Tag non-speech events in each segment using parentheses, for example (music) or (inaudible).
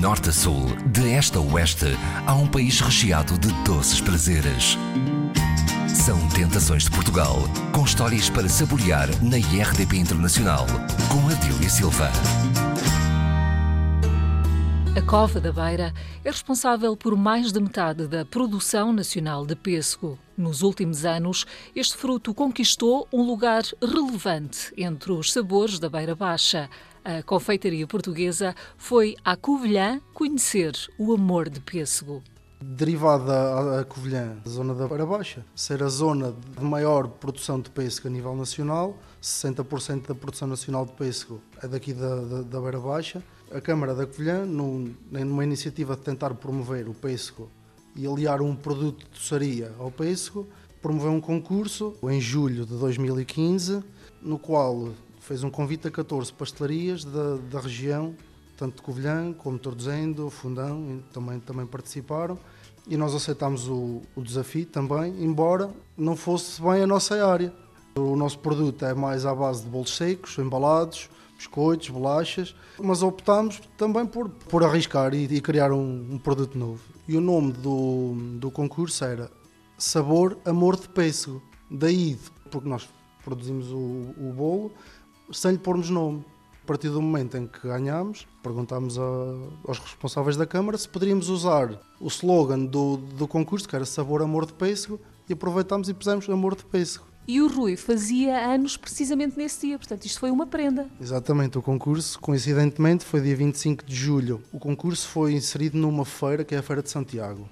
norte a sul, de este a oeste, há um país recheado de doces prazeres. São Tentações de Portugal, com histórias para saborear na IRDP Internacional, com Adília Silva. A Cova da Beira é responsável por mais de metade da produção nacional de pêssego. Nos últimos anos, este fruto conquistou um lugar relevante entre os sabores da Beira Baixa. A confeitaria portuguesa foi à Covilhã conhecer o amor de pêssego. Derivada a Covilhã, a zona da Beira Baixa, ser a zona de maior produção de pêssego a nível nacional, 60% da produção nacional de pêssego é daqui da, da, da Beira Baixa. A Câmara da Covilhã, num, numa iniciativa de tentar promover o pêssego e aliar um produto de doçaria ao pêssego, promoveu um concurso em julho de 2015, no qual fez um convite a 14 pastelarias da, da região, tanto de Covilhã como Tordozendo, Fundão, também, também participaram. E nós aceitámos o, o desafio também, embora não fosse bem a nossa área. O nosso produto é mais à base de bolos secos, embalados, biscoitos, bolachas, mas optámos também por, por arriscar e, e criar um, um, produto novo. E o nome do, do concurso era Sabor Amor de Pêssego. Daí, porque nós produzimos o, o bolo, sem lhe pormos nome. A partir do momento em que ganhámos, perguntámos a, aos responsáveis da Câmara se poderíamos usar o slogan do, do concurso, que era Sabor Amor de Pêssego, e aproveitámos e pusemos Amor de Pêssego. E o Rui fazia anos precisamente nesse dia, portanto isto foi uma prenda. Exatamente, o concurso, coincidentemente, foi dia 25 de julho. O concurso foi inserido numa feira, que é a Feira de Santiago,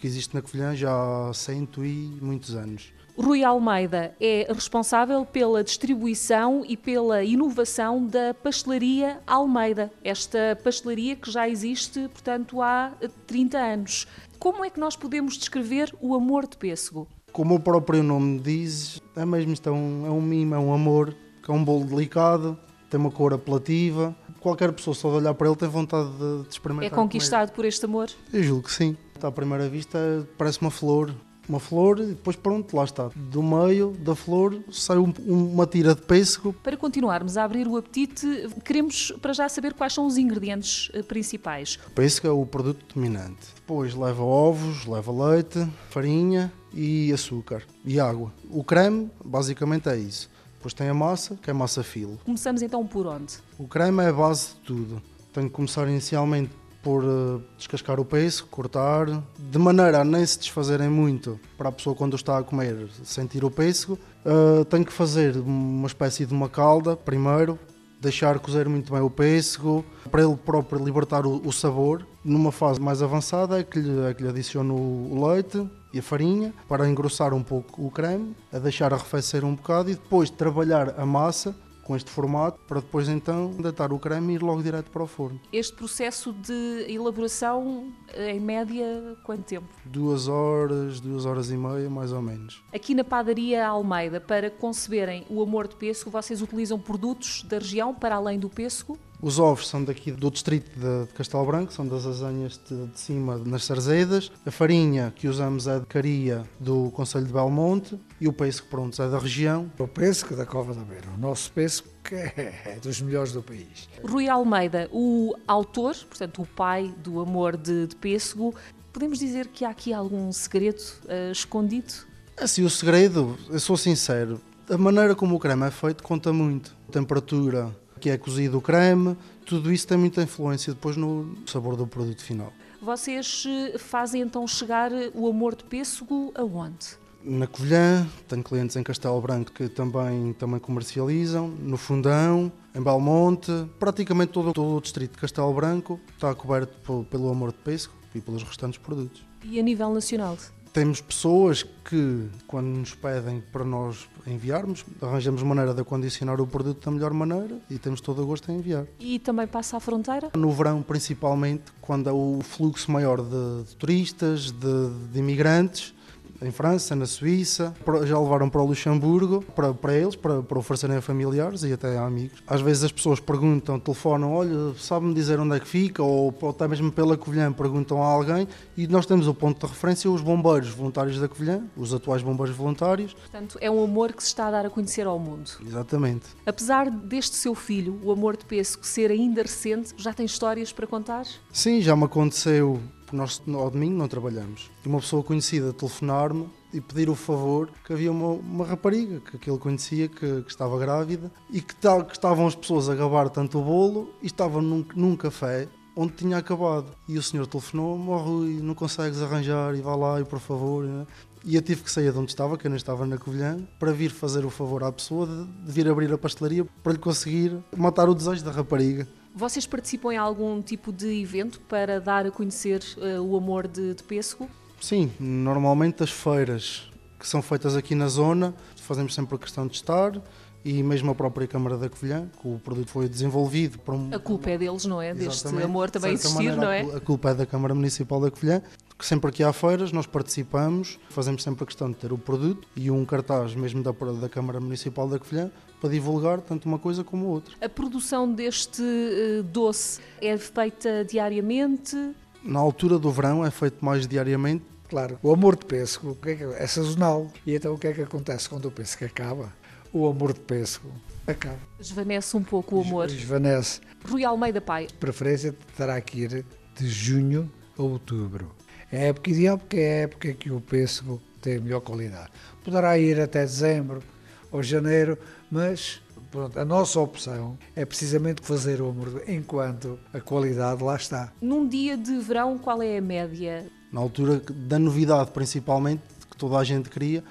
que existe na Covilhã já há cento e muitos anos. Rui Almeida é responsável pela distribuição e pela inovação da pastelaria Almeida, esta pastelaria que já existe, portanto, há 30 anos. Como é que nós podemos descrever o amor de pêssego? Como o próprio nome diz, é mesmo isto é um, é um mimo, é um amor, que é um bolo delicado, tem uma cor apelativa. Qualquer pessoa só de olhar para ele tem vontade de, de experimentar. É conquistado por este amor? Eu julgo que sim. À primeira vista parece uma flor, uma flor e depois pronto, lá está. Do meio da flor sai um, uma tira de pêssego. Para continuarmos a abrir o apetite, queremos para já saber quais são os ingredientes eh, principais. O pêssego é o produto dominante. Depois leva ovos, leva leite, farinha e açúcar e água. O creme basicamente é isso. Depois tem a massa, que é massa filo. Começamos então por onde? O creme é a base de tudo. Tem que começar inicialmente por uh, descascar o pêssego, cortar, de maneira a nem se desfazerem muito para a pessoa quando está a comer sentir o pêssego. Uh, tem que fazer uma espécie de uma calda primeiro, deixar cozer muito bem o pêssego, para ele próprio libertar o, o sabor. Numa fase mais avançada é que lhe, é que lhe adiciono o leite e a farinha para engrossar um pouco o creme, a deixar arrefecer um bocado e depois trabalhar a massa com este formato para depois então deitar o creme e ir logo direto para o forno. Este processo de elaboração, em média, quanto tempo? Duas horas, duas horas e meia, mais ou menos. Aqui na padaria Almeida, para conceberem o amor de pêssego, vocês utilizam produtos da região para além do pêssego? Os ovos são daqui do distrito de Castelo Branco, são das azenhas de, de cima, nas Sarzedas. A farinha que usamos é de Caria, do Conselho de Belmonte. E o pêssego, pronto, é da região. O pêssego da Cova da Beira. O nosso pêssego que é (laughs) dos melhores do país. Rui Almeida, o autor, portanto o pai do amor de, de pêssego, podemos dizer que há aqui algum segredo uh, escondido? Assim, o segredo, eu sou sincero, a maneira como o creme é feito conta muito. A temperatura, que é cozido o creme, tudo isso tem muita influência depois no sabor do produto final. Vocês eh, fazem então chegar o amor de pêssego aonde? Na Covilhã, tenho clientes em Castelo Branco que também, também comercializam, no Fundão, em Belmonte, praticamente todo, todo o distrito de Castelo Branco está coberto pelo amor de pêssego e pelos restantes produtos. E a nível nacional? Temos pessoas que, quando nos pedem para nós enviarmos, arranjamos maneira de acondicionar o produto da melhor maneira e temos todo o gosto em enviar. E também passa à fronteira? No verão, principalmente, quando há o fluxo maior de, de turistas, de, de imigrantes, em França, na Suíça, já levaram para o Luxemburgo, para, para eles, para, para oferecerem a familiares e até a amigos. Às vezes as pessoas perguntam, telefonam, olha, sabe-me dizer onde é que fica, ou até mesmo pela Covilhã perguntam a alguém, e nós temos o ponto de referência, os bombeiros voluntários da Covilhã, os atuais bombeiros voluntários. Portanto, é um amor que se está a dar a conhecer ao mundo. Exatamente. Apesar deste seu filho, o amor de Pesco, ser ainda recente, já tem histórias para contar? Sim, já me aconteceu porque nós ao domingo não trabalhamos. E uma pessoa conhecida telefonar-me e pedir o favor que havia uma, uma rapariga que, que ele conhecia que, que estava grávida e que, tal, que estavam as pessoas a gabar tanto o bolo e estavam num, num café onde tinha acabado. E o senhor telefonou-me, oh Rui, não consegues arranjar e vá lá e por favor. Né? E eu tive que sair de onde estava, que eu não estava na Covilhã, para vir fazer o favor à pessoa de, de vir abrir a pastelaria para lhe conseguir matar o desejo da rapariga. Vocês participam em algum tipo de evento para dar a conhecer uh, o amor de, de pêssego? Sim, normalmente as feiras que são feitas aqui na zona, fazemos sempre a questão de estar e mesmo a própria Câmara da Covilhã, que o produto foi desenvolvido por um... A culpa é deles, não é? Deste amor também existir, maneira, não é? A culpa é da Câmara Municipal da Covilhã, que sempre que há feiras nós participamos, fazemos sempre a questão de ter o produto e um cartaz mesmo da, da Câmara Municipal da Covilhã para divulgar tanto uma coisa como a outra. A produção deste uh, doce é feita diariamente? Na altura do verão é feito mais diariamente. Claro, o amor de pêssego é, é, é sazonal. E então o que é que acontece quando o pêssego acaba? O amor de pêssego acaba. Esvanece um pouco o amor. Esvanece. Rui Almeida Pai. A preferência terá que ir de junho a outubro. É a época ideal porque é a época que o pêssego tem a melhor qualidade. Poderá ir até dezembro ou janeiro, mas pronto, a nossa opção é precisamente fazer o amor enquanto a qualidade lá está. Num dia de verão, qual é a média? Na altura da novidade, principalmente, que toda a gente queria.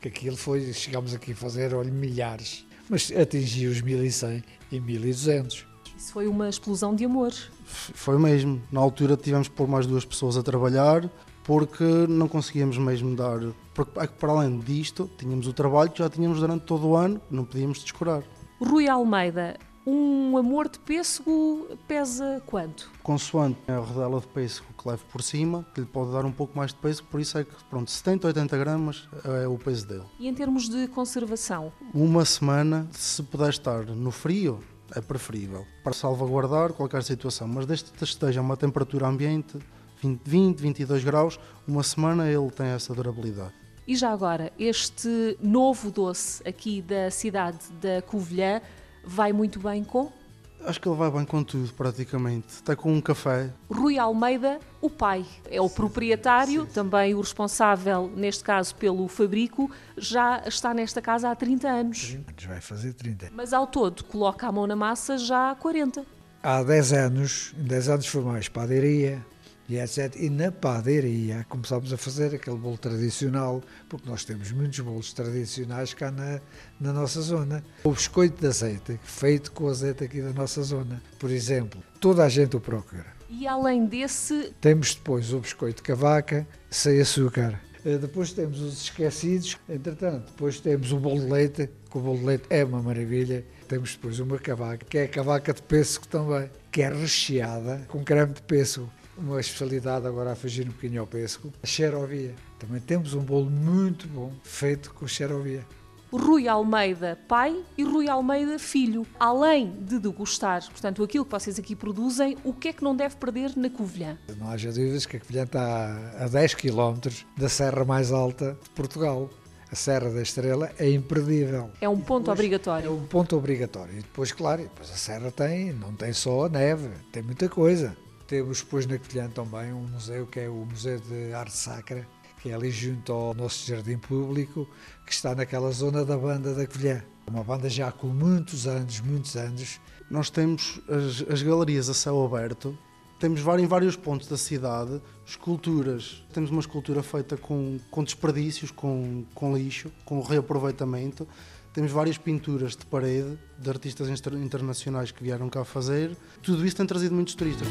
Que aquilo foi, chegámos aqui a fazer, olha, milhares, mas atingiu os 1100 e 1200. Isso foi uma explosão de amor. Foi mesmo. Na altura tivemos por mais duas pessoas a trabalhar, porque não conseguíamos mesmo dar. Porque, é para além disto, tínhamos o trabalho que já tínhamos durante todo o ano, não podíamos descurar. Rui Almeida, um amor de pêssego pesa quanto? Consoante a rodela de pêssego que leve por cima, que lhe pode dar um pouco mais de peso, por isso é que, pronto, 70, 80 gramas é o peso dele. E em termos de conservação? Uma semana, se puder estar no frio, é preferível, para salvaguardar qualquer situação, mas desde que esteja a uma temperatura ambiente 20, 22 graus, uma semana ele tem essa durabilidade. E já agora, este novo doce aqui da cidade da Covilhã vai muito bem com? Acho que ele vai bem com tudo, praticamente. Até com um café. Rui Almeida, o pai, é o proprietário, sim, sim. também o responsável, neste caso, pelo fabrico, já está nesta casa há 30 anos. 30, vai fazer 30. Mas ao todo, coloca a mão na massa já há 40. Há 10 anos, em 10 anos foi mais padaria, e etc. E na padaria começámos a fazer aquele bolo tradicional, porque nós temos muitos bolos tradicionais cá na, na nossa zona. O biscoito de azeite, feito com azeite aqui da nossa zona, por exemplo, toda a gente o procura. E além desse. Temos depois o biscoito de cavaca, sem açúcar. Eh, depois temos os esquecidos, entretanto, depois temos o bolo de leite, que o bolo de leite é uma maravilha. Temos depois uma cavaca, que é a cavaca de pêssego também, que é recheada com creme de pêssego uma especialidade agora a fugir um bocadinho ao pêssego, a xerovia. Também temos um bolo muito bom feito com xerovia. Rui Almeida pai e Rui Almeida filho. Além de degustar, portanto, aquilo que vocês aqui produzem, o que é que não deve perder na Covilhã? Não haja dúvidas que a Covilhã está a 10 km da serra mais alta de Portugal. A Serra da Estrela é imperdível. É um ponto obrigatório. É um ponto obrigatório. E depois, claro, depois a Serra tem, não tem só a neve, tem muita coisa. Temos depois na Covilhã também um museu que é o Museu de Arte Sacra, que é ali junto ao nosso jardim público, que está naquela zona da banda da Covilhã. Uma banda já com muitos anos, muitos anos. Nós temos as, as galerias a céu aberto, temos em vários pontos da cidade esculturas. Temos uma escultura feita com, com desperdícios, com, com lixo, com reaproveitamento. Temos várias pinturas de parede de artistas internacionais que vieram cá fazer. Tudo isso tem trazido muitos turistas.